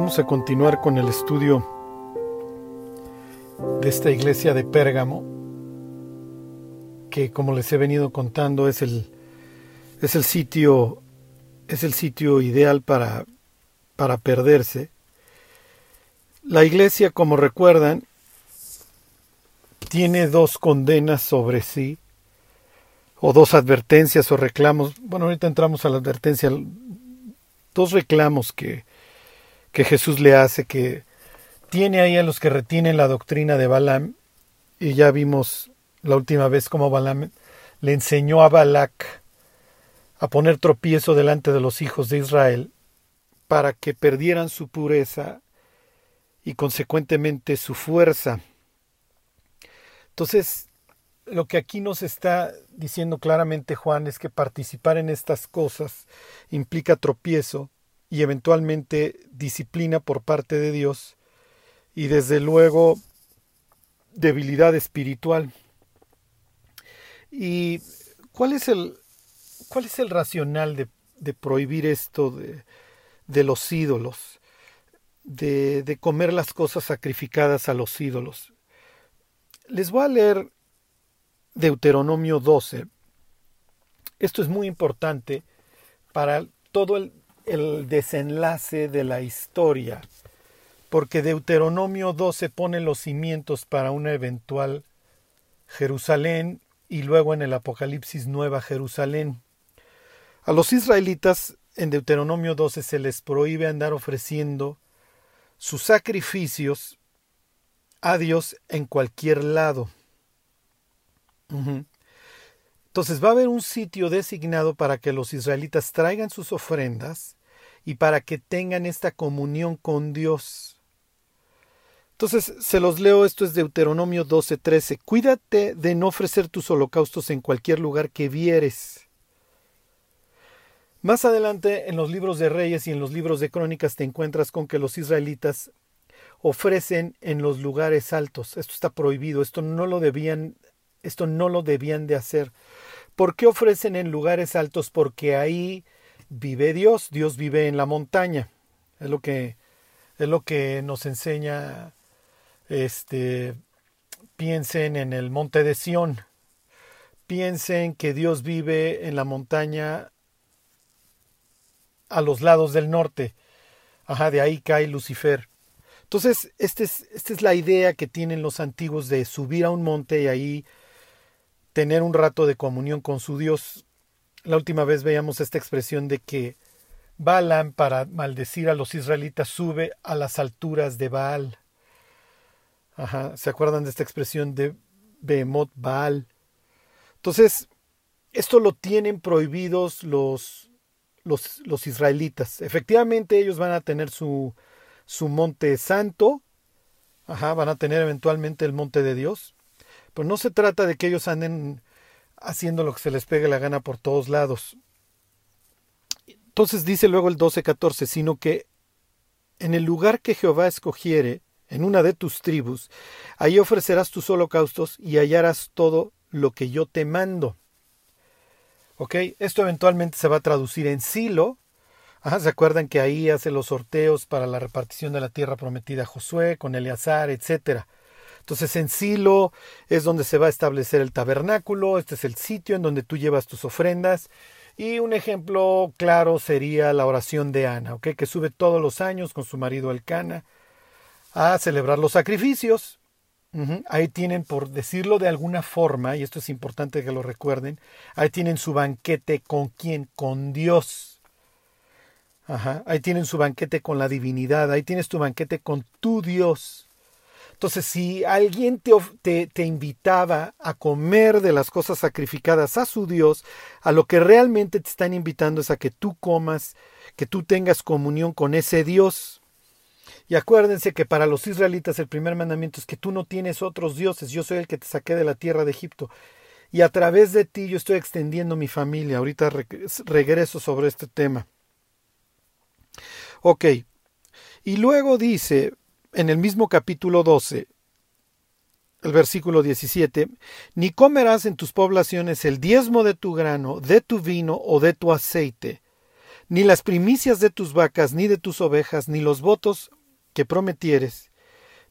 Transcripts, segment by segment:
Vamos a continuar con el estudio de esta iglesia de Pérgamo, que como les he venido contando es el, es el sitio es el sitio ideal para, para perderse. La iglesia, como recuerdan, tiene dos condenas sobre sí, o dos advertencias o reclamos. Bueno, ahorita entramos a la advertencia, dos reclamos que, que Jesús le hace, que tiene ahí a los que retienen la doctrina de Balaam, y ya vimos la última vez cómo Balaam le enseñó a Balac a poner tropiezo delante de los hijos de Israel para que perdieran su pureza y consecuentemente su fuerza. Entonces, lo que aquí nos está diciendo claramente Juan es que participar en estas cosas implica tropiezo, y eventualmente disciplina por parte de Dios y desde luego debilidad espiritual. ¿Y cuál es el, cuál es el racional de, prohibir esto de, de los ídolos, de, de comer las cosas sacrificadas a los ídolos? Les voy a leer Deuteronomio 12. Esto es muy importante para todo el el desenlace de la historia, porque Deuteronomio 12 pone los cimientos para una eventual Jerusalén y luego en el Apocalipsis Nueva Jerusalén. A los israelitas en Deuteronomio 12 se les prohíbe andar ofreciendo sus sacrificios a Dios en cualquier lado. Entonces va a haber un sitio designado para que los israelitas traigan sus ofrendas y para que tengan esta comunión con Dios. Entonces se los leo, esto es Deuteronomio 12:13. Cuídate de no ofrecer tus holocaustos en cualquier lugar que vieres. Más adelante en los libros de Reyes y en los libros de Crónicas te encuentras con que los israelitas ofrecen en los lugares altos. Esto está prohibido, esto no lo debían esto no lo debían de hacer. ¿Por qué ofrecen en lugares altos? Porque ahí vive Dios, Dios vive en la montaña. Es lo que es lo que nos enseña este piensen en el monte de Sión. Piensen que Dios vive en la montaña a los lados del norte. Ajá, de ahí cae Lucifer. Entonces, este es, esta es la idea que tienen los antiguos de subir a un monte y ahí tener un rato de comunión con su Dios la última vez veíamos esta expresión de que Balaam, para maldecir a los israelitas, sube a las alturas de Baal. Ajá, ¿se acuerdan de esta expresión de Behemoth Baal? Entonces, esto lo tienen prohibidos los, los, los, israelitas. Efectivamente, ellos van a tener su, su monte santo, ajá, van a tener eventualmente el monte de Dios, pero no se trata de que ellos anden haciendo lo que se les pegue la gana por todos lados. Entonces dice luego el 12:14, sino que en el lugar que Jehová escogiere, en una de tus tribus, ahí ofrecerás tus holocaustos y hallarás todo lo que yo te mando. ¿Ok? Esto eventualmente se va a traducir en Silo. ¿Se acuerdan que ahí hace los sorteos para la repartición de la tierra prometida a Josué con Eleazar, etcétera? Entonces en Silo es donde se va a establecer el tabernáculo, este es el sitio en donde tú llevas tus ofrendas. Y un ejemplo claro sería la oración de Ana, que sube todos los años con su marido Elcana a celebrar los sacrificios. Ahí tienen, por decirlo de alguna forma, y esto es importante que lo recuerden, ahí tienen su banquete con quién, con Dios. Ahí tienen su banquete con la divinidad, ahí tienes tu banquete con tu Dios. Entonces, si alguien te, te, invitaba a comer de las cosas sacrificadas a su Dios, a lo que realmente te están invitando es a que tú comas, que tú tengas comunión con ese Dios. Y acuérdense que para los israelitas el primer mandamiento es que tú no tienes otros dioses, yo soy el que te saqué de la tierra de Egipto. Y a través de ti yo estoy extendiendo mi familia. Ahorita regreso sobre este tema. Ok. Y luego dice, en el mismo capítulo 12, el versículo 17, ni comerás en tus poblaciones el diezmo de tu grano, de tu vino o de tu aceite, ni las primicias de tus vacas, ni de tus ovejas, ni los votos que prometieres,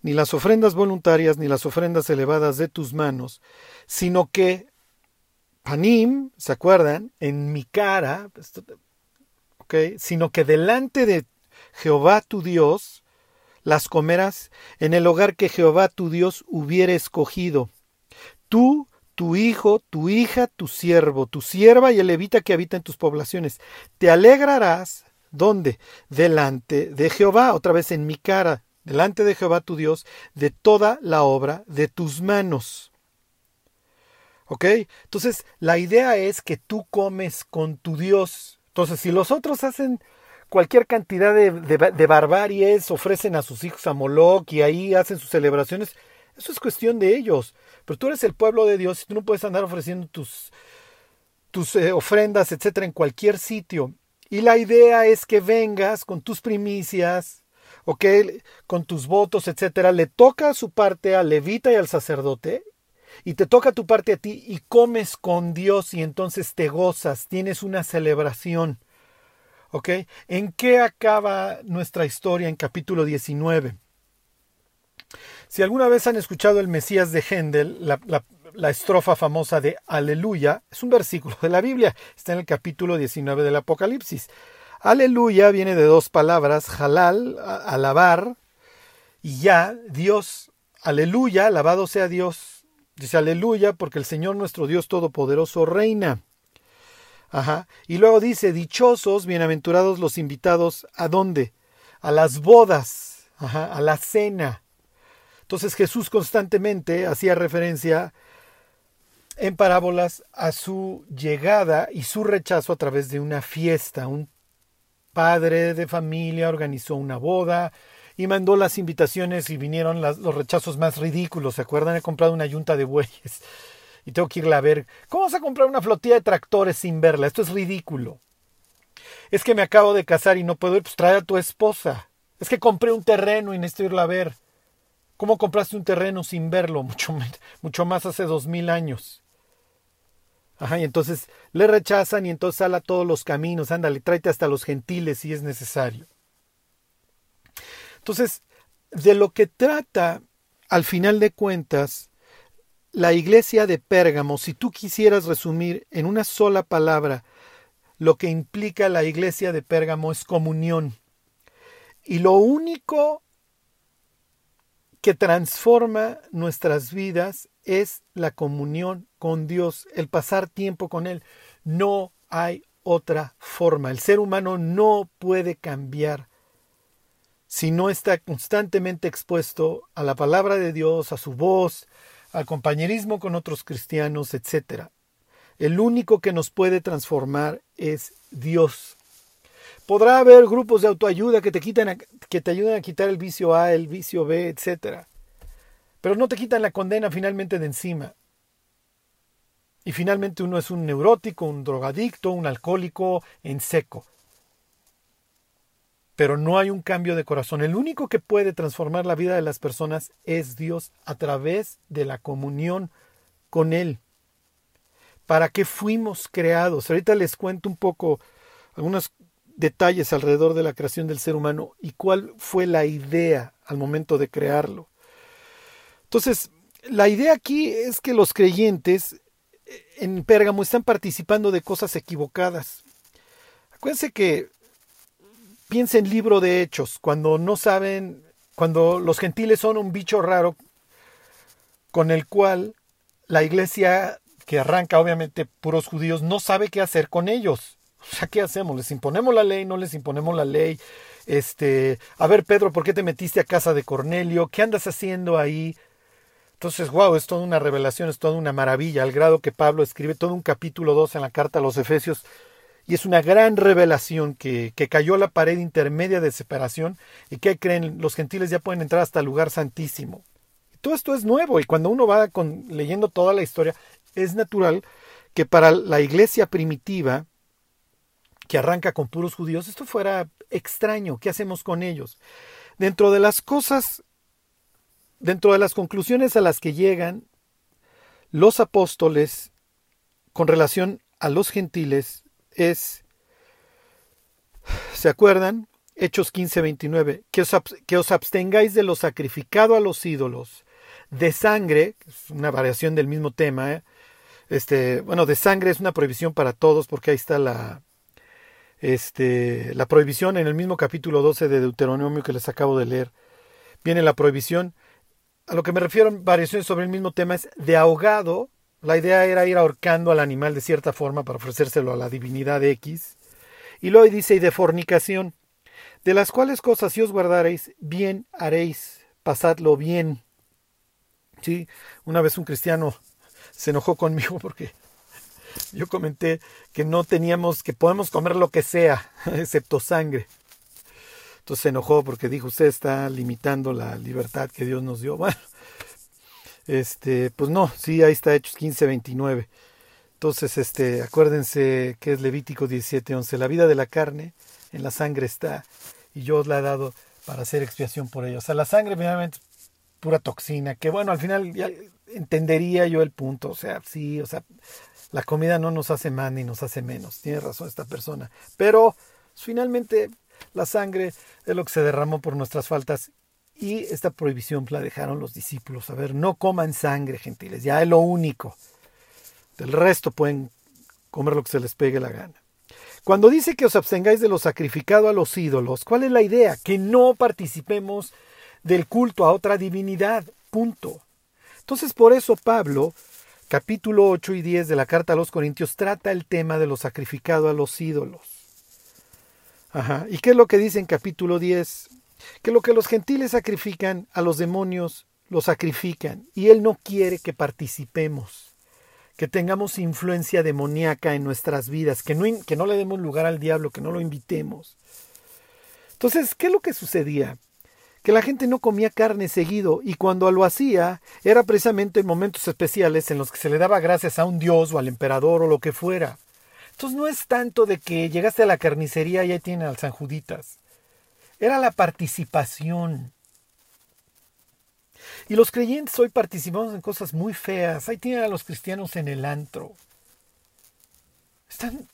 ni las ofrendas voluntarias, ni las ofrendas elevadas de tus manos, sino que panim, ¿se acuerdan? En mi cara. Sino que delante de Jehová tu Dios las comerás en el hogar que Jehová tu Dios hubiere escogido. Tú, tu hijo, tu hija, tu siervo, tu sierva y el levita que habita en tus poblaciones. Te alegrarás, ¿dónde? Delante de Jehová, otra vez en mi cara, delante de Jehová tu Dios, de toda la obra de tus manos. ¿Ok? Entonces, la idea es que tú comes con tu Dios. Entonces, si los otros hacen cualquier cantidad de, barbaries, ofrecen a sus hijos a Moloch y ahí hacen sus celebraciones. Eso es cuestión de ellos. Pero tú eres el pueblo de Dios y tú no puedes andar ofreciendo tus, tus eh, ofrendas, etcétera, en cualquier sitio. Y la idea es que vengas con tus primicias, ¿ok? Con tus votos, etcétera. Le toca su parte al levita y al sacerdote y te toca tu parte a ti y comes con Dios y entonces te gozas, tienes una celebración. ¿Ok? ¿En qué acaba nuestra historia en capítulo 19? Si alguna vez han escuchado el Mesías de Händel, la, estrofa famosa de Aleluya, es un versículo de la Biblia, está en el capítulo 19 del Apocalipsis. Aleluya viene de dos palabras, halal, alabar, y ya, Dios, aleluya, alabado sea Dios. Dice aleluya porque el Señor nuestro Dios Todopoderoso reina. Ajá. Y luego dice, dichosos, bienaventurados los invitados, ¿a dónde? A las bodas, ajá, a la cena. Entonces Jesús constantemente hacía referencia en parábolas a su llegada y su rechazo a través de una fiesta. Un padre de familia organizó una boda y mandó las invitaciones y vinieron los rechazos más ridículos. ¿Se acuerdan? He comprado una yunta de bueyes y tengo que irla a ver. ¿Cómo vas a comprar una flotilla de tractores sin verla? Esto es ridículo. Es que me acabo de casar y no puedo ir, pues trae a tu esposa. Es que compré un terreno y necesito irla a ver. ¿Cómo compraste un terreno sin verlo? Mucho, más hace dos mil años. Ajá, y entonces le rechazan y entonces sale a todos los caminos, ándale, tráete hasta los gentiles si es necesario. Entonces, de lo que trata, al final de cuentas, la iglesia de Pérgamo, si tú quisieras resumir en una sola palabra lo que implica la iglesia de Pérgamo es comunión. Y lo único que transforma nuestras vidas es la comunión con Dios, el pasar tiempo con Él. No hay otra forma. El ser humano no puede cambiar si no está constantemente expuesto a la palabra de Dios, a su voz, al compañerismo con otros cristianos, etc. El único que nos puede transformar es Dios. Podrá haber grupos de autoayuda que te, quitan que te ayuden a quitar el vicio A, el vicio B, etc. Pero no te quitan la condena finalmente de encima. Y finalmente uno es un neurótico, un drogadicto, un alcohólico en seco pero no hay un cambio de corazón. El único que puede transformar la vida de las personas es Dios a través de la comunión con Él. ¿Para qué fuimos creados? Ahorita les cuento un poco algunos detalles alrededor de la creación del ser humano y cuál fue la idea al momento de crearlo. Entonces, la idea aquí es que los creyentes en Pérgamo están participando de cosas equivocadas. Acuérdense que Piensa en libro de hechos, cuando no saben, cuando los gentiles son un bicho raro con el cual la iglesia, que arranca obviamente puros judíos, no sabe qué hacer con ellos. O sea, ¿qué hacemos? ¿Les imponemos la ley? ¿No les imponemos la ley? Este, a ver, Pedro, ¿por qué te metiste a casa de Cornelio? ¿Qué andas haciendo ahí? Entonces, wow, es toda una revelación, es toda una maravilla, al grado que Pablo escribe todo un capítulo 2 en la carta a los Efesios y es una gran revelación que, que cayó la pared intermedia de separación y que creen los gentiles ya pueden entrar hasta el lugar santísimo. Todo esto es nuevo y cuando uno va con, leyendo toda la historia, es natural que para la iglesia primitiva, que arranca con puros judíos, esto fuera extraño. ¿Qué hacemos con ellos? Dentro de las cosas, dentro de las conclusiones a las que llegan los apóstoles con relación a los gentiles, es ¿Se acuerdan? Hechos 15, 29. Que os, que os abstengáis de lo sacrificado a los ídolos, de sangre, es una variación del mismo tema, ¿eh? este, bueno, de sangre es una prohibición para todos, porque ahí está la, este, la prohibición en el mismo capítulo 12 de Deuteronomio que les acabo de leer. Viene la prohibición. A lo que me refiero variaciones sobre el mismo tema es de ahogado. La idea era ir ahorcando al animal de cierta forma para ofrecérselo a la divinidad X. Y luego dice, y de fornicación, de las cuales cosas si os guardaréis, bien haréis, pasadlo bien. Sí, una vez un cristiano se enojó conmigo porque yo comenté que no teníamos, que podemos comer lo que sea, excepto sangre. Entonces se enojó porque dijo, usted está limitando la libertad que Dios nos dio. Bueno, este, pues no, sí, ahí está Hechos 15, 29. Entonces, este, acuérdense que es Levítico 17, 11. La vida de la carne en la sangre está y yo os la he dado para hacer expiación por ello. O sea, la sangre finalmente es pura toxina, que bueno, al final ya entendería yo el punto. O sea, sí, o sea, la comida no nos hace más ni nos hace menos. Tiene razón esta persona. Pero finalmente la sangre es lo que se derramó por nuestras faltas y esta prohibición la dejaron los discípulos. A ver, no coman sangre, gentiles, ya es lo único. Del resto pueden comer lo que se les pegue la gana. Cuando dice que os abstengáis de lo sacrificado a los ídolos, ¿cuál es la idea? Que no participemos del culto a otra divinidad. Punto. Entonces, por eso Pablo capítulo 8 y 10 de la carta a los Corintios trata el tema de lo sacrificado a los ídolos. Ajá. ¿Y qué es lo que dice en capítulo 10? Que lo que los gentiles sacrifican a los demonios, lo sacrifican. Y él no quiere que participemos, que tengamos influencia demoníaca en nuestras vidas, que no, que no le demos lugar al diablo, que no lo invitemos. Entonces, ¿qué es lo que sucedía? que la gente no comía carne seguido y cuando lo hacía era precisamente en momentos especiales en los que se le daba gracias a un dios o al emperador o lo que fuera. Entonces no es tanto de que llegaste a la carnicería y ahí tiene al San Juditas. Era la participación. Y los creyentes hoy participamos en cosas muy feas. Ahí tienen a los cristianos en el antro. Están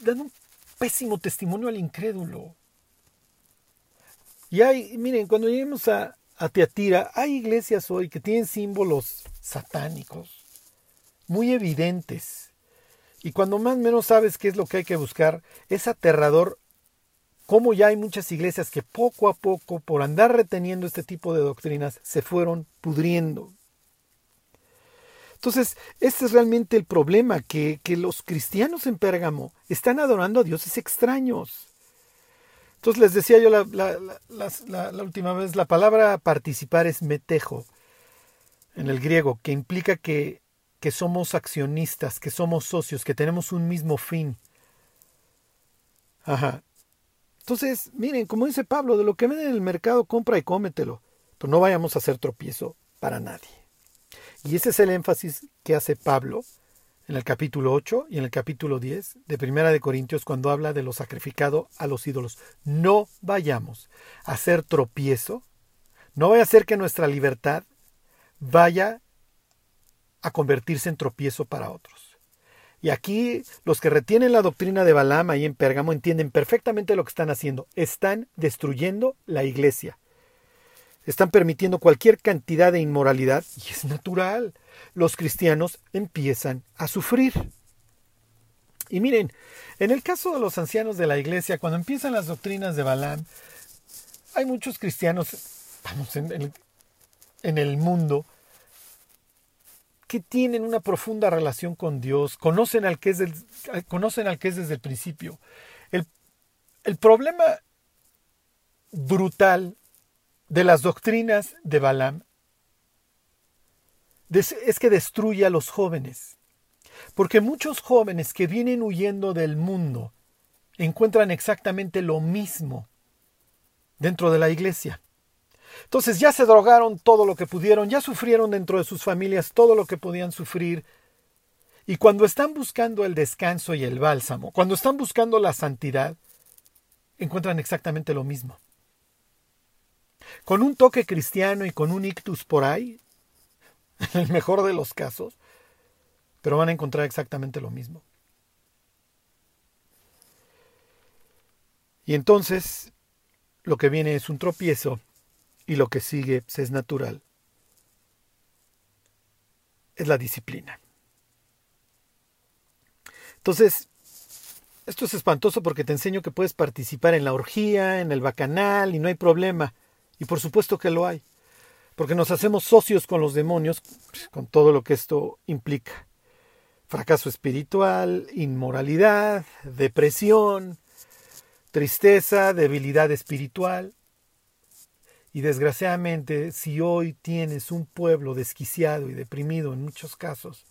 dando un pésimo testimonio al incrédulo. Y hay, miren, cuando lleguemos a, a Teatira, hay iglesias hoy que tienen símbolos satánicos, muy evidentes. Y cuando más menos sabes qué es lo que hay que buscar, es aterrador cómo ya hay muchas iglesias que poco a poco, por andar reteniendo este tipo de doctrinas, se fueron pudriendo. Entonces, este es realmente el problema, que, que los cristianos en Pérgamo están adorando a dioses extraños. Entonces les decía yo la, última vez, la palabra participar es metejo en el griego, que implica que, que somos accionistas, que somos socios, que tenemos un mismo fin. Ajá. Entonces, miren, como dice Pablo, de lo que venden en el mercado, compra y cómetelo. Pero no vayamos a hacer tropiezo para nadie. Y ese es el énfasis que hace Pablo en el capítulo 8 y en el capítulo 10 de Primera de Corintios cuando habla de lo sacrificado a los ídolos. No vayamos a hacer tropiezo, no vaya a ser que nuestra libertad vaya a convertirse en tropiezo para otros. Y aquí los que retienen la doctrina de Balaam ahí en Pérgamo entienden perfectamente lo que están haciendo. Están destruyendo la iglesia. Están permitiendo cualquier cantidad de inmoralidad y es natural los cristianos empiezan a sufrir. Y miren, en el caso de los ancianos de la iglesia, cuando empiezan las doctrinas de Balaam, hay muchos cristianos, vamos, en el, mundo, que tienen una profunda relación con Dios, conocen al que es, conocen al que es desde el principio. El, el problema brutal de las doctrinas de Balaam es que destruye a los jóvenes. Porque muchos jóvenes que vienen huyendo del mundo encuentran exactamente lo mismo dentro de la iglesia. Entonces ya se drogaron todo lo que pudieron, ya sufrieron dentro de sus familias todo lo que podían sufrir. Y cuando están buscando el descanso y el bálsamo, cuando están buscando la santidad, encuentran exactamente lo mismo. Con un toque cristiano y con un ictus por ahí, en el mejor de los casos, pero van a encontrar exactamente lo mismo. Y entonces lo que viene es un tropiezo y lo que sigue pues, es natural. Es la disciplina. Entonces, esto es espantoso porque te enseño que puedes participar en la orgía, en el bacanal y no hay problema. Y por supuesto que lo hay. Porque nos hacemos socios con los demonios, pues, con todo lo que esto implica. Fracaso espiritual, inmoralidad, depresión, tristeza, debilidad espiritual. Y desgraciadamente, si hoy tienes un pueblo desquiciado y deprimido en muchos casos,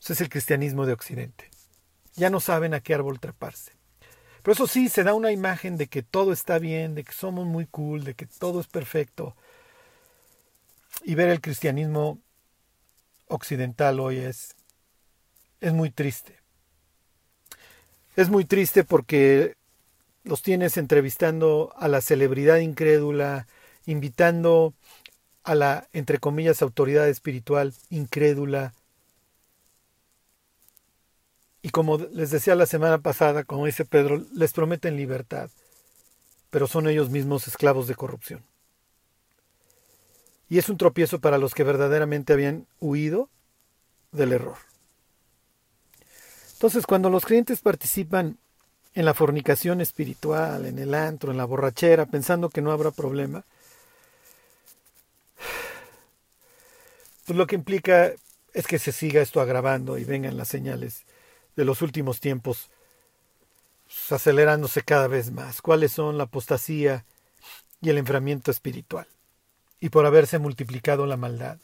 ese es el cristianismo de Occidente. Ya no saben a qué árbol treparse. Pero eso sí, se da una imagen de que todo está bien, de que somos muy cool, de que todo es perfecto. Y ver el cristianismo occidental hoy es, es muy triste. Es muy triste porque los tienes entrevistando a la celebridad incrédula, invitando a la, entre comillas, autoridad espiritual incrédula. Y como les decía la semana pasada, como dice Pedro, les prometen libertad, pero son ellos mismos esclavos de corrupción. Y es un tropiezo para los que verdaderamente habían huido del error. Entonces, cuando los creyentes participan en la fornicación espiritual, en el antro, en la borrachera, pensando que no habrá problema, pues lo que implica es que se siga esto agravando y vengan las señales de los últimos tiempos pues, acelerándose cada vez más. ¿Cuáles son la apostasía y el enfriamiento espiritual? Y por haberse multiplicado la maldad,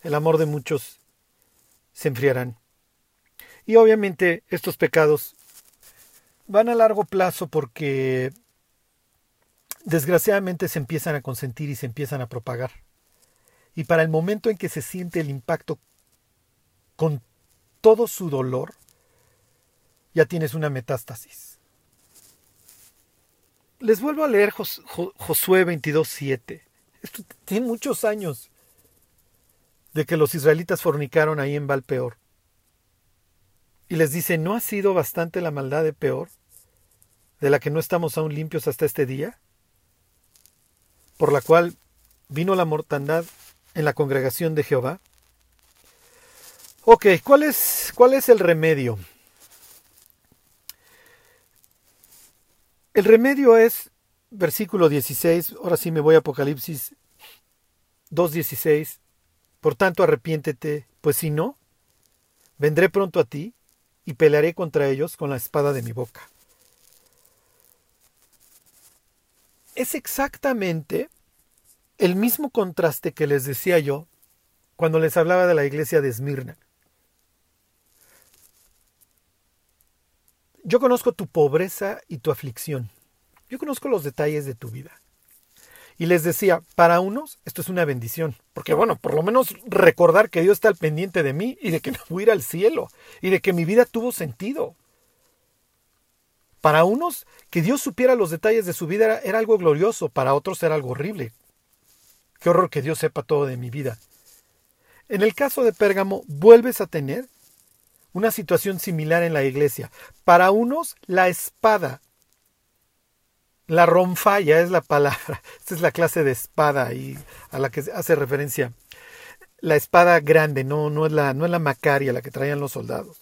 el amor de muchos se enfriarán. Y obviamente estos pecados van a largo plazo porque desgraciadamente se empiezan a consentir y se empiezan a propagar. Y para el momento en que se siente el impacto con todo su dolor, ya tienes una metástasis. Les vuelvo a leer Josué 22.7. Esto tiene muchos años de que los israelitas fornicaron ahí en Valpeor. Y les dice, ¿no ha sido bastante la maldad de peor? de la que no estamos aún limpios hasta este día, por la cual vino la mortandad en la congregación de Jehová. Ok, ¿cuál es, cuál es el remedio? El remedio es, versículo 16, ahora sí me voy a Apocalipsis 2.16, por tanto arrepiéntete, pues si no, vendré pronto a ti y pelearé contra ellos con la espada de mi boca. es exactamente el mismo contraste que les decía yo cuando les hablaba de la iglesia de Esmirna. Yo conozco tu pobreza y tu aflicción. Yo conozco los detalles de tu vida. Y les decía, para unos esto es una bendición, porque bueno, por lo menos recordar que Dios está al pendiente de mí y de que me voy a ir al cielo y de que mi vida tuvo sentido. Para unos, que Dios supiera los detalles de su vida era, algo glorioso, para otros era algo horrible. Qué horror que Dios sepa todo de mi vida. En el caso de Pérgamo, vuelves a tener una situación similar en la iglesia. Para unos, la espada. La ronfalla es la palabra. Esta es la clase de espada y a la que hace referencia. La espada grande, no, no, es la, no es la macaria la que traían los soldados.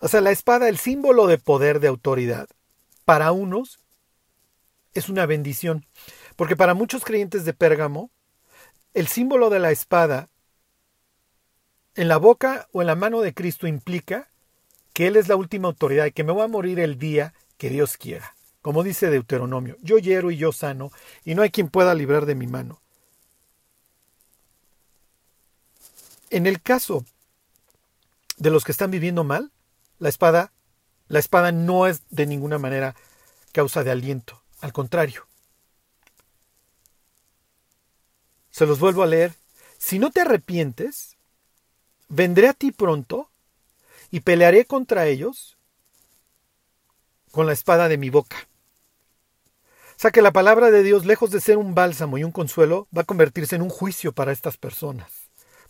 O sea, la espada, el símbolo de poder, de autoridad, para unos es una bendición. Porque para muchos creyentes de Pérgamo, el símbolo de la espada en la boca o en la mano de Cristo implica que Él es la última autoridad y que me voy a morir el día que Dios quiera. Como dice Deuteronomio, yo hiero y yo sano, y no hay quien pueda librar de mi mano. En el caso de los que están viviendo mal, la espada, la espada no es de ninguna manera causa de aliento, al contrario. Se los vuelvo a leer. Si no te arrepientes, vendré a ti pronto y pelearé contra ellos con la espada de mi boca. O sea que la palabra de Dios, lejos de ser un bálsamo y un consuelo, va a convertirse en un juicio para estas personas.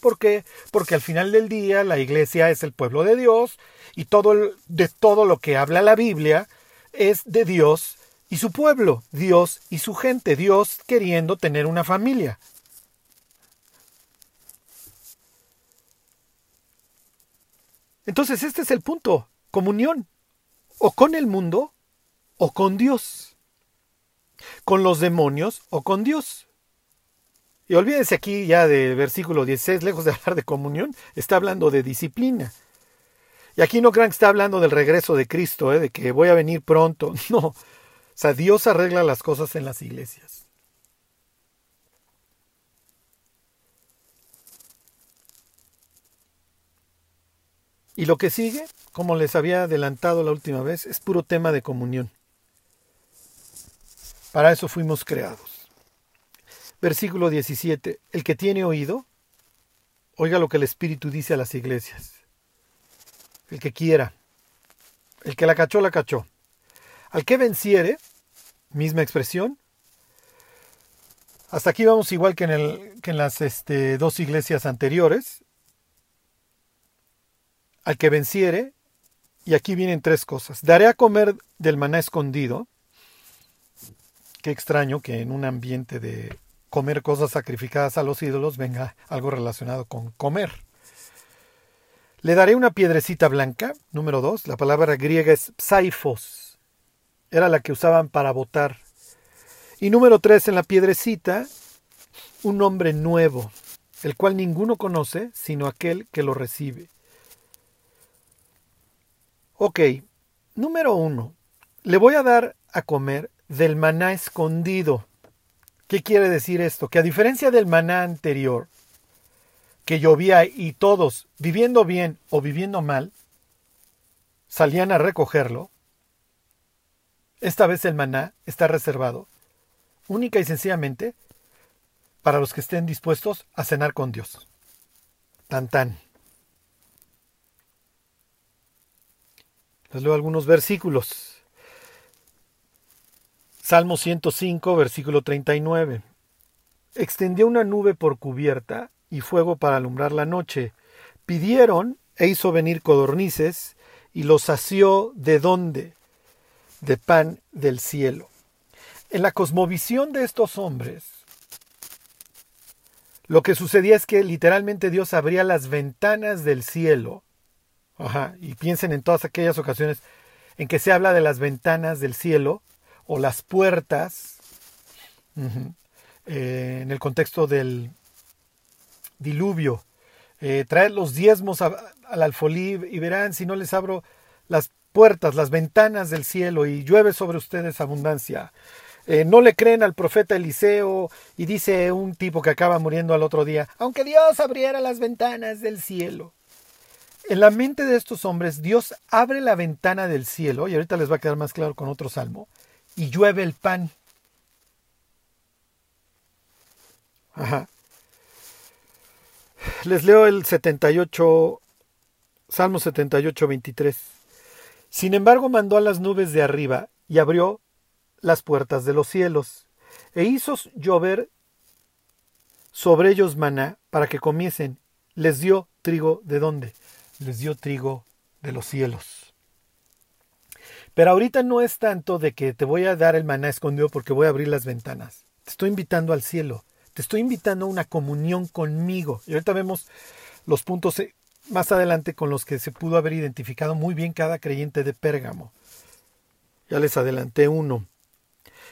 ¿Por qué? Porque al final del día la iglesia es el pueblo de Dios y todo de todo lo que habla la Biblia es de Dios y su pueblo, Dios y su gente, Dios queriendo tener una familia. Entonces este es el punto, comunión, o con el mundo o con Dios, con los demonios o con Dios. Y olvídense aquí ya del versículo 16, lejos de hablar de comunión, está hablando de disciplina. Y aquí no crean que está hablando del regreso de Cristo, ¿eh? de que voy a venir pronto. No. O sea, Dios arregla las cosas en las iglesias. Y lo que sigue, como les había adelantado la última vez, es puro tema de comunión. Para eso fuimos creados. Versículo 17. El que tiene oído, oiga lo que el Espíritu dice a las iglesias. El que quiera. El que la cachó, la cachó. Al que venciere, misma expresión. Hasta aquí vamos igual que en, las este, dos iglesias anteriores al que venciere, y aquí vienen tres cosas. Daré a comer del maná escondido. Qué extraño que en un ambiente de comer cosas sacrificadas a los ídolos venga algo relacionado con comer. Le daré una piedrecita blanca, número dos. La palabra griega es psaifos. Era la que usaban para votar. Y número tres, en la piedrecita, un nombre nuevo, el cual ninguno conoce sino aquel que lo recibe. Ok, número uno, le voy a dar a comer del maná escondido. ¿Qué quiere decir esto? Que a diferencia del maná anterior, que llovía y todos, viviendo bien o viviendo mal, salían a recogerlo, esta vez el maná está reservado única y sencillamente para los que estén dispuestos a cenar con Dios. Tan tan. Les leo algunos versículos. Salmo 105, versículo 39. Extendió una nube por cubierta y fuego para alumbrar la noche. Pidieron e hizo venir codornices y los sació de dónde? De pan del cielo. En la cosmovisión de estos hombres, lo que sucedía es que literalmente Dios abría las ventanas del cielo Ajá, y piensen en todas aquellas ocasiones en que se habla de las ventanas del cielo o las puertas, eh, en el contexto del diluvio. Eh, traed los diezmos al alfolí y verán si no les abro las puertas, las ventanas del cielo y llueve sobre ustedes abundancia. Eh, no le creen al profeta Eliseo y dice un tipo que acaba muriendo al otro día, aunque Dios abriera las ventanas del cielo. En la mente de estos hombres, Dios abre la ventana del cielo, y ahorita les va a quedar más claro con otro salmo, y llueve el pan. Ajá. Les leo el 78, Salmo 78, 23. Sin embargo, mandó a las nubes de arriba y abrió las puertas de los cielos, e hizo llover sobre ellos maná para que comiesen. Les dio trigo de dónde? Les dio trigo de los cielos. Pero ahorita no es tanto de que te voy a dar el maná escondido porque voy a abrir las ventanas. Te estoy invitando al cielo. Te estoy invitando a una comunión conmigo. Y ahorita vemos los puntos eh, más adelante con los que se pudo haber identificado muy bien cada creyente de Pérgamo. Ya les adelanté uno.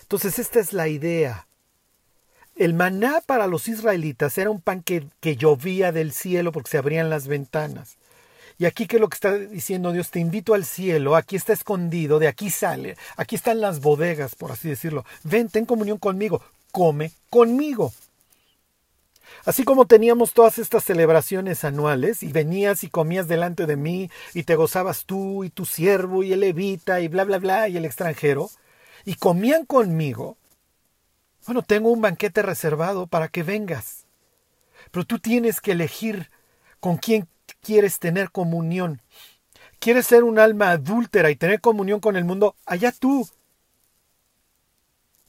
Entonces esta es la idea. El maná para los israelitas era un pan que, que llovía del cielo porque se abrían las ventanas. Y aquí que lo que está diciendo Dios, te invito al cielo, aquí está escondido, de aquí sale, aquí están las bodegas, por así decirlo. Ven, ten comunión conmigo, come conmigo. Así como teníamos todas estas celebraciones anuales y venías y comías delante de mí y te gozabas tú y tu siervo y el levita y bla, bla, bla y el extranjero y comían conmigo, bueno, tengo un banquete reservado para que vengas. Pero tú tienes que elegir con quién quieres tener comunión, quieres ser un alma adúltera y tener comunión con el mundo, allá tú.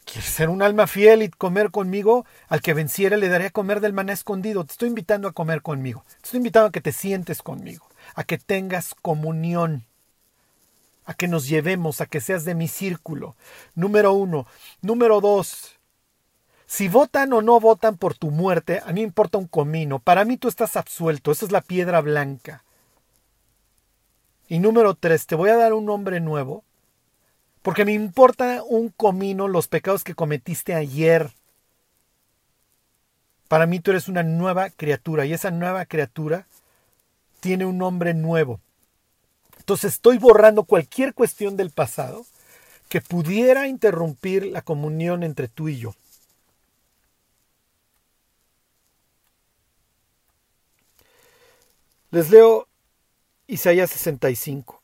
¿Quieres ser un alma fiel y comer conmigo? Al que venciere le daré a comer del maná escondido. Te estoy invitando a comer conmigo. Te estoy invitando a que te sientes conmigo, a que tengas comunión. a que nos llevemos, a que seas de mi círculo. Número uno. Número dos. Si votan o no votan por tu muerte, a mí me importa un comino. Para mí tú estás absuelto. Esa es la piedra blanca. Y número tres, te voy a dar un nombre nuevo. Porque me importa un comino los pecados que cometiste ayer. Para mí tú eres una nueva criatura y esa nueva criatura tiene un nombre nuevo. Entonces estoy borrando cualquier cuestión del pasado que pudiera interrumpir la comunión entre tú y yo. Les leo Isaías 65.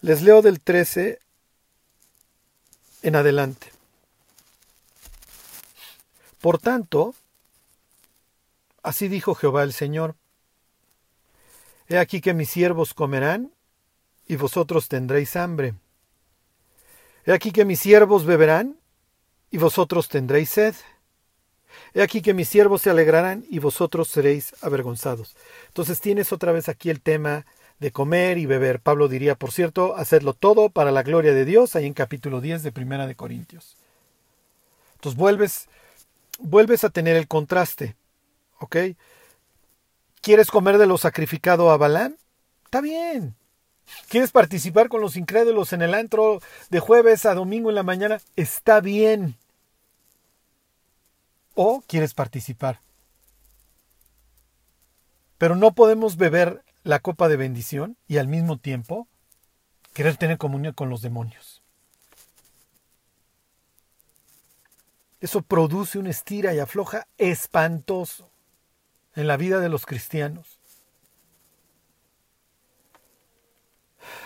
Les leo del 13 en adelante. Por tanto, así dijo Jehová el Señor, He aquí que mis siervos comerán, y vosotros tendréis hambre. He aquí que mis siervos beberán, y vosotros tendréis sed. He aquí que mis siervos se alegrarán, y vosotros seréis avergonzados. Entonces tienes otra vez aquí el tema de comer y beber. Pablo diría, por cierto, hacerlo todo para la gloria de Dios, ahí en capítulo 10 de Primera de Corintios. Entonces vuelves vuelves a tener el contraste. ¿Ok? ¿Quieres comer de lo sacrificado a Balán? Está bien. ¿Quieres participar con los incrédulos en el antro de jueves a domingo en la mañana? Está bien. ¿O quieres participar? Pero no podemos beber la copa de bendición y al mismo tiempo querer tener comunión con los demonios. Eso produce un estira y afloja espantoso en la vida de los cristianos.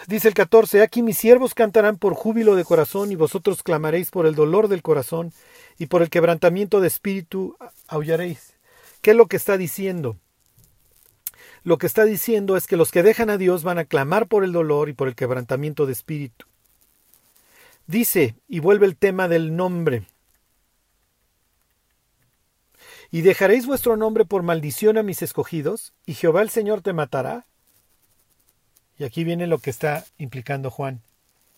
Dice el 14, aquí mis siervos cantarán por júbilo de corazón y vosotros clamaréis por el dolor del corazón y por el quebrantamiento de espíritu aullaréis. ¿Qué es lo que está diciendo? Lo que está diciendo es que los que dejan a Dios van a clamar por el dolor y por el quebrantamiento de espíritu. Dice, y vuelve el tema del nombre, y dejaréis vuestro nombre por maldición a mis escogidos, y Jehová el Señor te matará. Y aquí viene lo que está implicando Juan.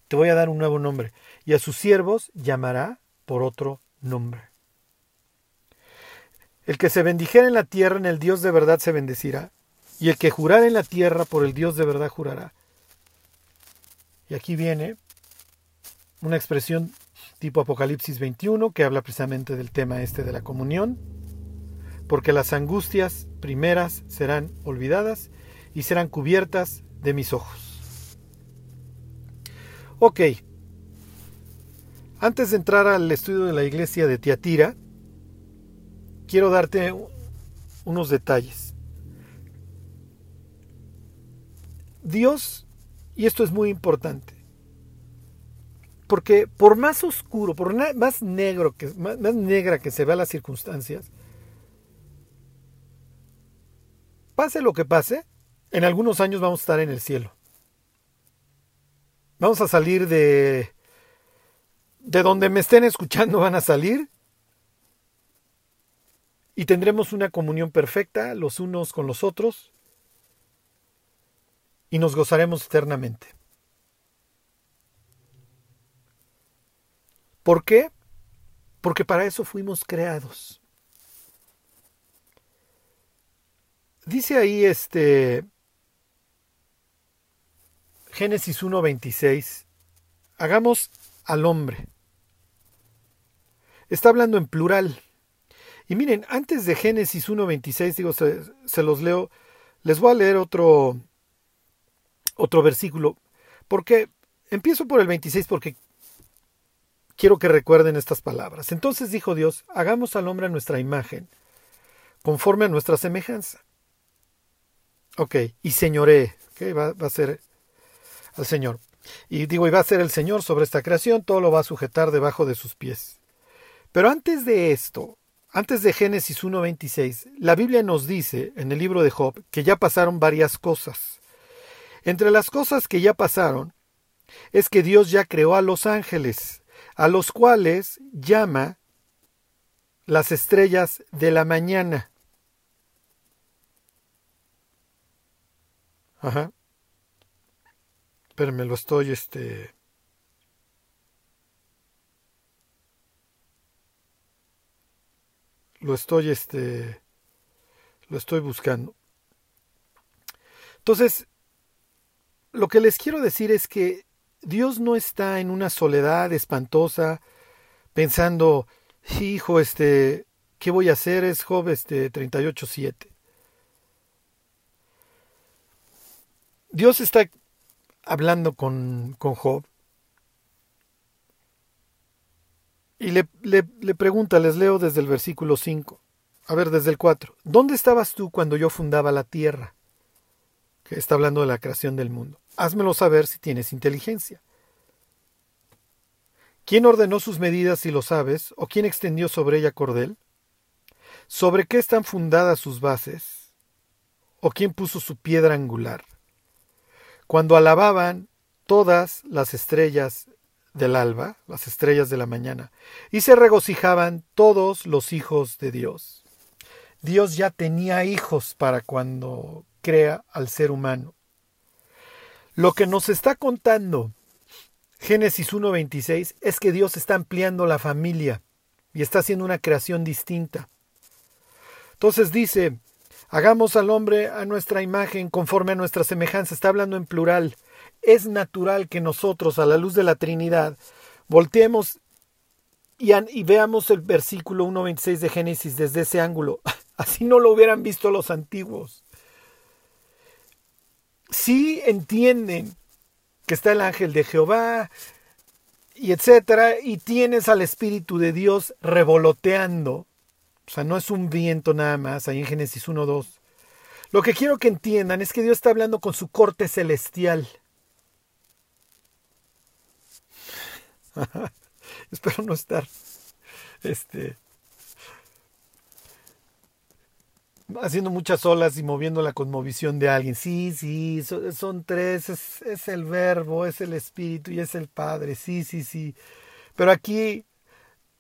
Te voy a dar un nuevo nombre, y a sus siervos llamará por otro nombre. El que se bendijera en la tierra en el Dios de verdad se bendecirá, y el que jurara en la tierra por el Dios de verdad jurará. Y aquí viene una expresión tipo Apocalipsis 21 que habla precisamente del tema este de la comunión porque las angustias primeras serán olvidadas y serán cubiertas de mis ojos. Ok, antes de entrar al estudio de la iglesia de Tiatira, quiero darte unos detalles. Dios, y esto es muy importante, porque por más oscuro, por más negro que más, negra que se vean las circunstancias, pase lo que pase, en algunos años vamos a estar en el cielo. Vamos a salir de... De donde me estén escuchando van a salir. Y tendremos una comunión perfecta los unos con los otros. Y nos gozaremos eternamente. ¿Por qué? Porque para eso fuimos creados. Dice ahí este Génesis 1.26, hagamos al hombre. Está hablando en plural. Y miren, antes de Génesis 1.26, digo, se, los leo, les voy a leer otro, otro versículo, porque empiezo por el 26 porque quiero que recuerden estas palabras. Entonces dijo Dios, hagamos al hombre a nuestra imagen, conforme a nuestra semejanza Ok, y señoré, okay, va, va, a ser al Señor. Y digo, y va a ser el Señor sobre esta creación, todo lo va a sujetar debajo de sus pies. Pero antes de esto, antes de Génesis 1.26, la Biblia nos dice en el libro de Job que ya pasaron varias cosas. Entre las cosas que ya pasaron es que Dios ya creó a los ángeles, a los cuales llama las estrellas de la mañana. Espérenme, lo estoy, este... Lo estoy, este... Lo estoy buscando. Entonces, lo que les quiero decir es que Dios no está en una soledad espantosa, pensando, hijo, este, ¿qué voy a hacer? Es Job este 38.7. Dios está hablando con, con Job y le, le, pregunta, les leo desde el versículo 5, a ver, desde el 4, ¿dónde estabas tú cuando yo fundaba la tierra? Que está hablando de la creación del mundo. Házmelo saber si tienes inteligencia. ¿Quién ordenó sus medidas si lo sabes? ¿O quién extendió sobre ella cordel? ¿Sobre qué están fundadas sus bases? ¿O quién puso su piedra angular? Cuando alababan todas las estrellas del alba, las estrellas de la mañana, y se regocijaban todos los hijos de Dios. Dios ya tenía hijos para cuando crea al ser humano. Lo que nos está contando Génesis 1.26 es que Dios está ampliando la familia y está haciendo una creación distinta. Entonces dice, hagamos al hombre a nuestra imagen conforme a nuestra semejanza. Está hablando en plural. Es natural que nosotros, a la luz de la Trinidad, volteemos y, veamos el versículo 1.26 de Génesis desde ese ángulo. Así no lo hubieran visto los antiguos. Sí entienden que está el ángel de Jehová, y etcétera, y tienes al Espíritu de Dios revoloteando. O sea, no es un viento nada más, ahí en Génesis 1.2. Lo que quiero que entiendan es que Dios está hablando con su corte celestial. Espero no estar este, haciendo muchas olas y moviendo la cosmovisión de alguien. Sí, sí, son, tres, es, es, el verbo, es el espíritu y es el Padre, sí, sí, sí. Pero aquí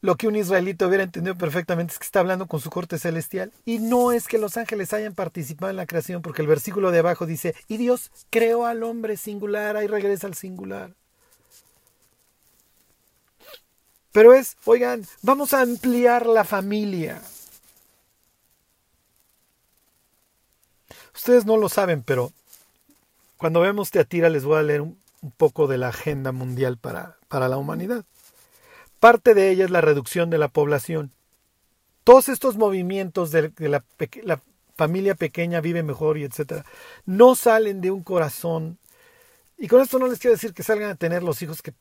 lo que un israelita hubiera entendido perfectamente es que está hablando con su corte celestial. Y no es que los ángeles hayan participado en la creación, porque el versículo de abajo dice, y Dios creó al hombre singular, ahí regresa al singular. Pero es, oigan, vamos a ampliar la familia. Ustedes no lo saben, pero cuando vemos Teatira les voy a leer un, poco de la agenda mundial para, para la humanidad. Parte de ella es la reducción de la población. Todos estos movimientos de, la, la, familia pequeña vive mejor y etcétera, no salen de un corazón. Y con esto no les quiero decir que salgan a tener los hijos que,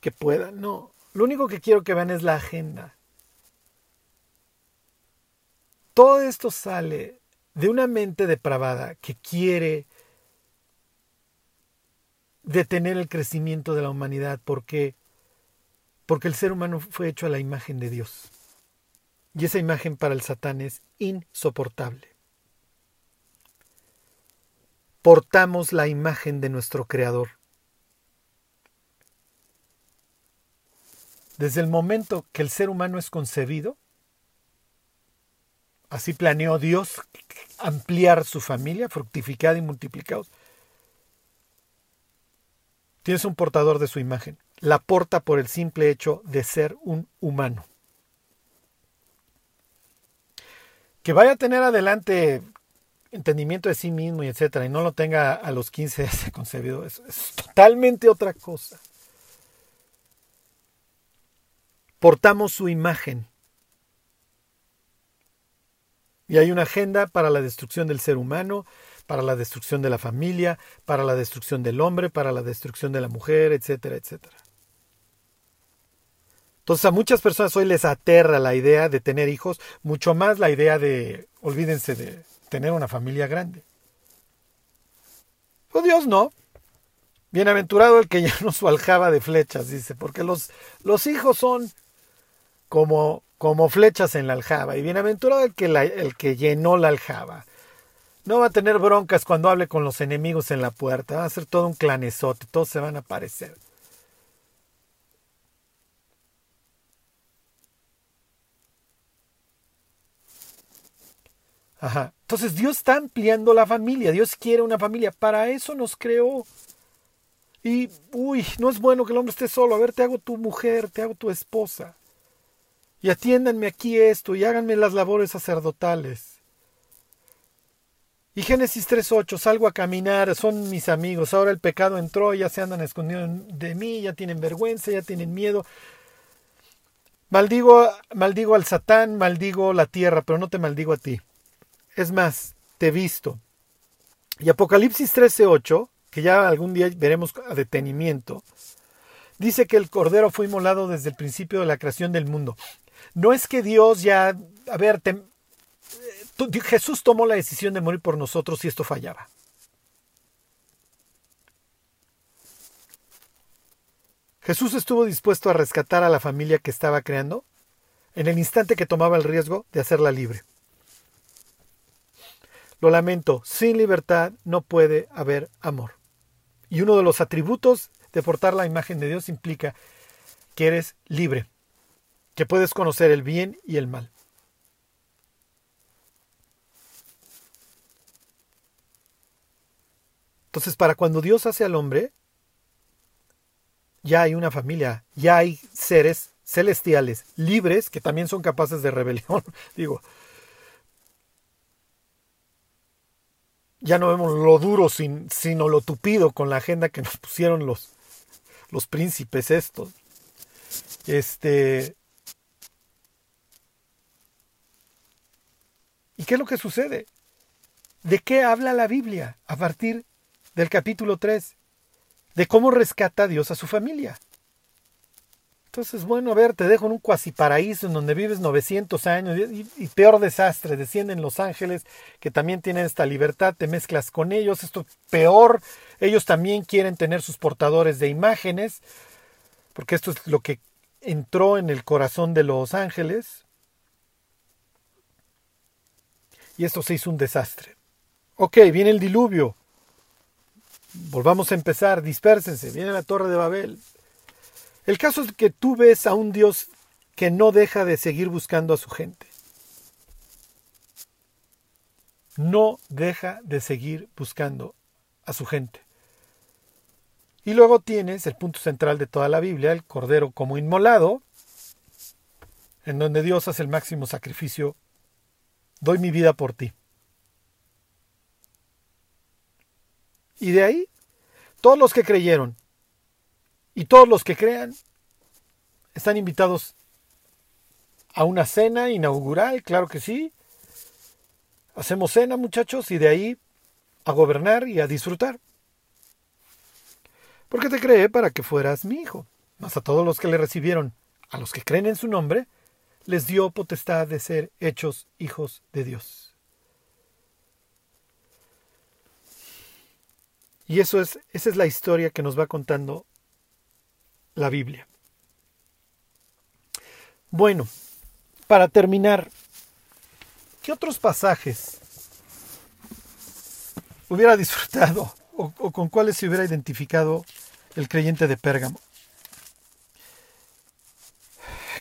que puedan, no. Lo único que quiero que vean es la agenda. Todo esto sale de una mente depravada que quiere detener el crecimiento de la humanidad. ¿Por qué? Porque el ser humano fue hecho a la imagen de Dios. Y esa imagen para el Satán es insoportable. Portamos la imagen de nuestro Creador. Desde el momento que el ser humano es concebido, Así planeó Dios ampliar su familia, fructificada y multiplicados. Tienes un portador de su imagen. La porta por el simple hecho de ser un humano. Que vaya a tener adelante entendimiento de sí mismo y etcétera, y no lo tenga a los 15 de concebido, es, es totalmente otra cosa. Portamos su imagen y hay una agenda para la destrucción del ser humano, para la destrucción de la familia, para la destrucción del hombre, para la destrucción de la mujer, etcétera, etcétera. Entonces a muchas personas hoy les aterra la idea de tener hijos, mucho más la idea de, olvídense de tener una familia grande. Pues Dios no. Bienaventurado el que llenó su aljaba de flechas, dice, porque los, los hijos son como como flechas en la aljaba. Y bienaventurado el que, el que llenó la aljaba. No va a tener broncas cuando hable con los enemigos en la puerta. Va a ser todo un clanezote. Todos se van a aparecer. Ajá. Entonces Dios está ampliando la familia. Dios quiere una familia. Para eso nos creó. Y, uy, no es bueno que el hombre esté solo. A ver, te hago tu mujer, te hago tu esposa. Y atiéndanme aquí esto y háganme las labores sacerdotales. Y Génesis 3.8, salgo a caminar, son mis amigos, ahora el pecado entró, ya se andan escondiendo de mí, ya tienen vergüenza, ya tienen miedo. Maldigo, maldigo al Satán, maldigo la tierra, pero no te maldigo a ti. Es más, te he visto. Y Apocalipsis 13.8, que ya algún día veremos a detenimiento, dice que el Cordero fue inmolado desde el principio de la creación del mundo. No es que Dios ya, a ver, Jesús tomó la decisión de morir por nosotros y esto fallaba. Jesús estuvo dispuesto a rescatar a la familia que estaba creando en el instante que tomaba el riesgo de hacerla libre. Lo lamento, sin libertad no puede haber amor. Y uno de los atributos de portar la imagen de Dios implica que eres libre, que puedes conocer el bien y el mal. Entonces, para cuando Dios hace al hombre, ya hay una familia, ya hay seres celestiales, libres, que también son capaces de rebelión. Digo, ya no vemos lo duro, sino lo tupido con la agenda que nos pusieron los, los príncipes estos. Este. ¿Y qué es lo que sucede? ¿De qué habla la Biblia a partir del capítulo 3, de cómo rescata a Dios a su familia. Entonces, bueno, a ver, te dejo en un cuasi paraíso en donde vives 900 años y, peor desastre, descienden los ángeles que también tienen esta libertad, te mezclas con ellos, esto peor, ellos también quieren tener sus portadores de imágenes, porque esto es lo que entró en el corazón de los ángeles. Y esto se hizo un desastre. Ok, viene el diluvio. Volvamos a empezar, dispérsense, viene la torre de Babel. El caso es que tú ves a un Dios que no deja de seguir buscando a su gente. No deja de seguir buscando a su gente. Y luego tienes el punto central de toda la Biblia, el Cordero como inmolado, en donde Dios hace el máximo sacrificio. Doy mi vida por ti. Y de ahí, todos los que creyeron y todos los que crean están invitados a una cena inaugural, claro que sí. Hacemos cena, muchachos, y de ahí a gobernar y a disfrutar. Porque te creé para que fueras mi hijo. Mas a todos los que le recibieron, a los que creen en su nombre, les dio potestad de ser hechos hijos de Dios. Y eso es, esa es la historia que nos va contando la Biblia. Bueno, para terminar, ¿qué otros pasajes hubiera disfrutado o, con cuáles se hubiera identificado el creyente de Pérgamo?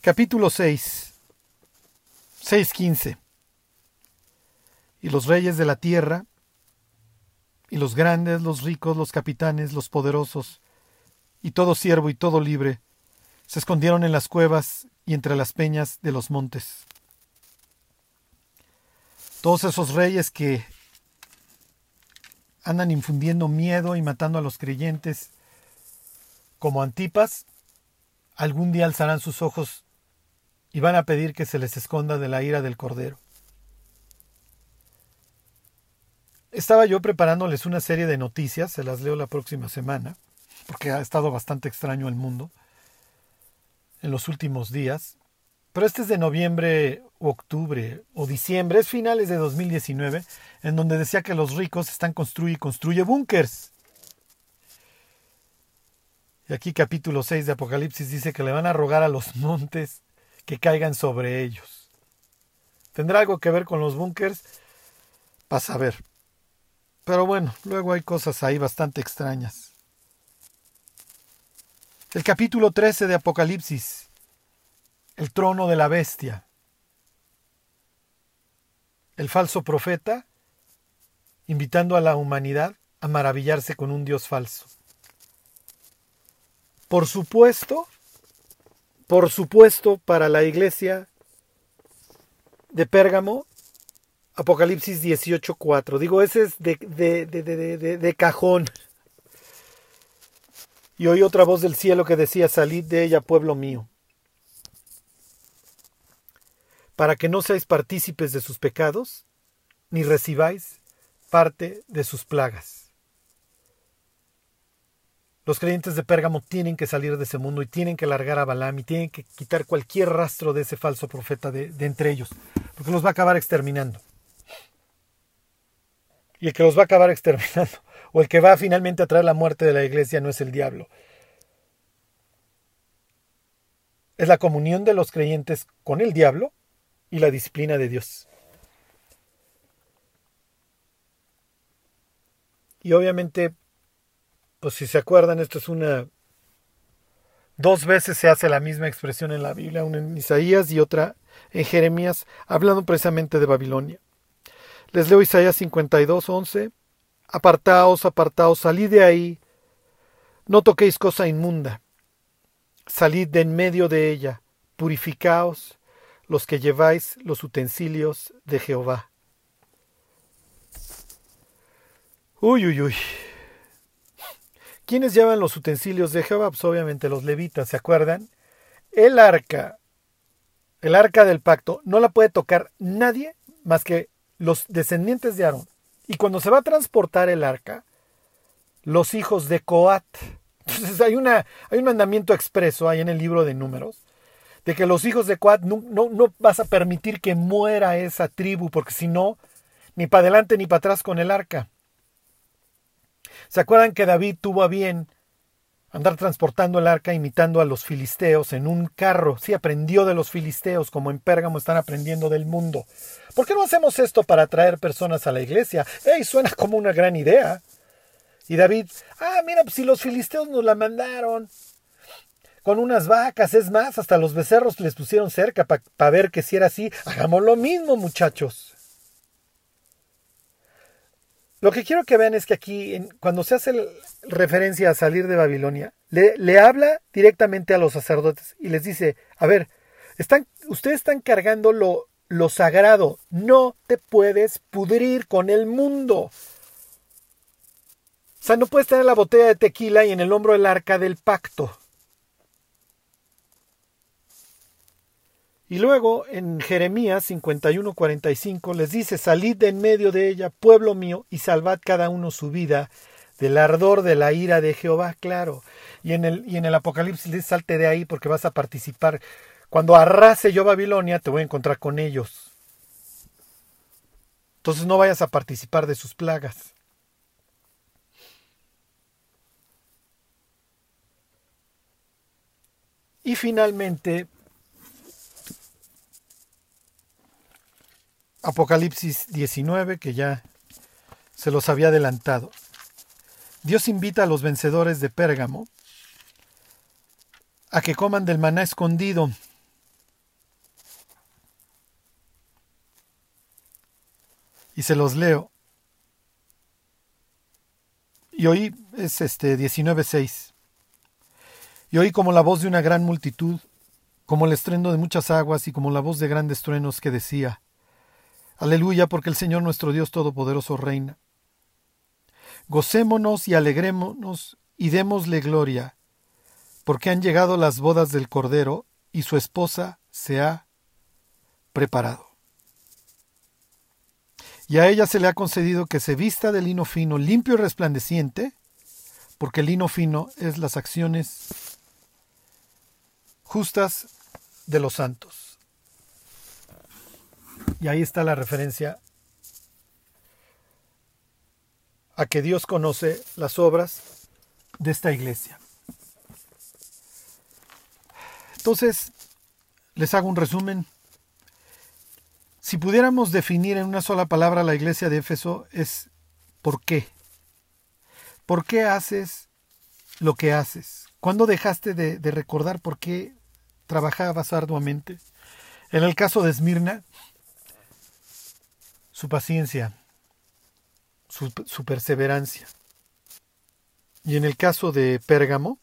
Capítulo 6, 6.15. Y los reyes de la tierra y los grandes, los ricos, los capitanes, los poderosos, y todo siervo y todo libre, se escondieron en las cuevas y entre las peñas de los montes. Todos esos reyes que andan infundiendo miedo y matando a los creyentes, como Antipas, algún día alzarán sus ojos y van a pedir que se les esconda de la ira del Cordero. Estaba yo preparándoles una serie de noticias, se las leo la próxima semana, porque ha estado bastante extraño el mundo en los últimos días. Pero este es de noviembre o octubre o diciembre, es finales de 2019, en donde decía que los ricos están construyendo y construye búnkers. Y aquí capítulo 6 de Apocalipsis dice que le van a rogar a los montes que caigan sobre ellos. ¿Tendrá algo que ver con los búnkers? Vas a ver. Pero bueno, luego hay cosas ahí bastante extrañas. El capítulo 13 de Apocalipsis, el trono de la bestia. El falso profeta invitando a la humanidad a maravillarse con un Dios falso. Por supuesto, por supuesto, para la iglesia de Pérgamo, Apocalipsis 18.4. Digo, ese es de, de, de, de, cajón. Y oí otra voz del cielo que decía, salid de ella, pueblo mío, para que no seáis partícipes de sus pecados, ni recibáis parte de sus plagas. Los creyentes de Pérgamo tienen que salir de ese mundo y tienen que largar a Balaam y tienen que quitar cualquier rastro de ese falso profeta de, entre ellos, porque los va a acabar exterminando. Y el que los va a acabar exterminando, o el que va finalmente a traer la muerte de la iglesia, no es el diablo. Es la comunión de los creyentes con el diablo y la disciplina de Dios. Y obviamente pues si se acuerdan, esto es una... Dos veces se hace la misma expresión en la Biblia, una en Isaías y otra en Jeremías, hablando precisamente de Babilonia. Les leo Isaías 52, 11. Apartaos, apartaos, salid de ahí, no toquéis cosa inmunda, salid de en medio de ella, purificaos los que lleváis los utensilios de Jehová. Uy, uy, uy. ¿Quiénes llevan los utensilios de Jehová? Pues obviamente los levitas, ¿se acuerdan? El arca, el arca del pacto, no la puede tocar nadie más que los descendientes de Aarón. Y cuando se va a transportar el arca, los hijos de Coat. Entonces hay, una, hay un mandamiento expreso ahí en el libro de números de que los hijos de Coat no, no, no vas a permitir que muera esa tribu, porque si no, ni para adelante ni para atrás con el arca. ¿Se acuerdan que David tuvo a bien andar transportando el arca imitando a los filisteos en un carro? Sí, aprendió de los filisteos como en Pérgamo están aprendiendo del mundo. ¿Por qué no hacemos esto para atraer personas a la iglesia? ¡Ey! Suena como una gran idea. Y David, ah, mira, pues si los filisteos nos la mandaron con unas vacas, es más, hasta los becerros les pusieron cerca para ver que si era así, hagamos lo mismo, muchachos. Lo que quiero que vean es que aquí, cuando se hace referencia a salir de Babilonia, le, habla directamente a los sacerdotes y les dice, a ver, ustedes están cargando lo, lo sagrado, no te puedes pudrir con el mundo. O sea, no puedes tener la botella de tequila y en el hombro el arca del pacto. Y luego en Jeremías 51:45 les dice, salid de en medio de ella, pueblo mío, y salvad cada uno su vida del ardor de la ira de Jehová, claro. Y en el, y en el Apocalipsis les salte de ahí porque vas a participar. Cuando arrase yo Babilonia, te voy a encontrar con ellos. Entonces no vayas a participar de sus plagas. Y finalmente, Apocalipsis 19, que ya se los había adelantado. Dios invita a los vencedores de Pérgamo a que coman del maná escondido. Y se los leo. Y oí, es este 19.6. Y oí como la voz de una gran multitud, como el estruendo de muchas aguas y como la voz de grandes truenos que decía, Aleluya, porque el Señor nuestro Dios Todopoderoso reina. Gocémonos y alegrémonos y démosle gloria, porque han llegado las bodas del Cordero y su esposa se ha preparado. Y a ella se le ha concedido que se vista de lino fino, limpio y resplandeciente, porque el lino fino es las acciones justas de los santos. Y ahí está la referencia a que Dios conoce las obras de esta iglesia. Entonces, les hago un resumen. Si pudiéramos definir en una sola palabra la iglesia de Éfeso es ¿por qué? ¿Por qué haces lo que haces? ¿Cuándo dejaste de, recordar por qué trabajabas arduamente? En el caso de Esmirna, su paciencia, su, perseverancia. Y en el caso de Pérgamo,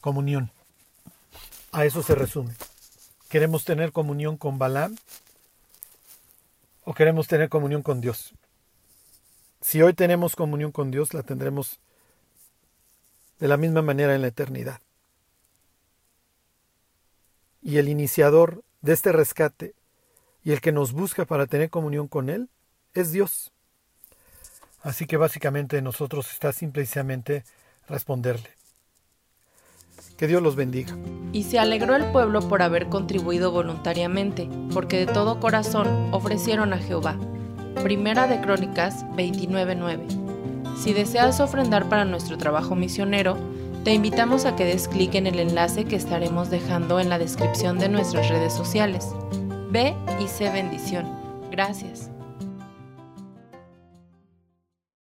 comunión. A eso se resume. ¿Queremos tener comunión con Balaam o queremos tener comunión con Dios? Si hoy tenemos comunión con Dios, la tendremos de la misma manera en la eternidad. Y el iniciador de este rescate y el que nos busca para tener comunión con Él es Dios. Así que básicamente nosotros está simplemente responderle. Que Dios los bendiga. Y se alegró el pueblo por haber contribuido voluntariamente, porque de todo corazón ofrecieron a Jehová. Primera de Crónicas 29.9. Si deseas ofrendar para nuestro trabajo misionero, te invitamos a que des clic en el enlace que estaremos dejando en la descripción de nuestras redes sociales. Ve y sé bendición. Gracias.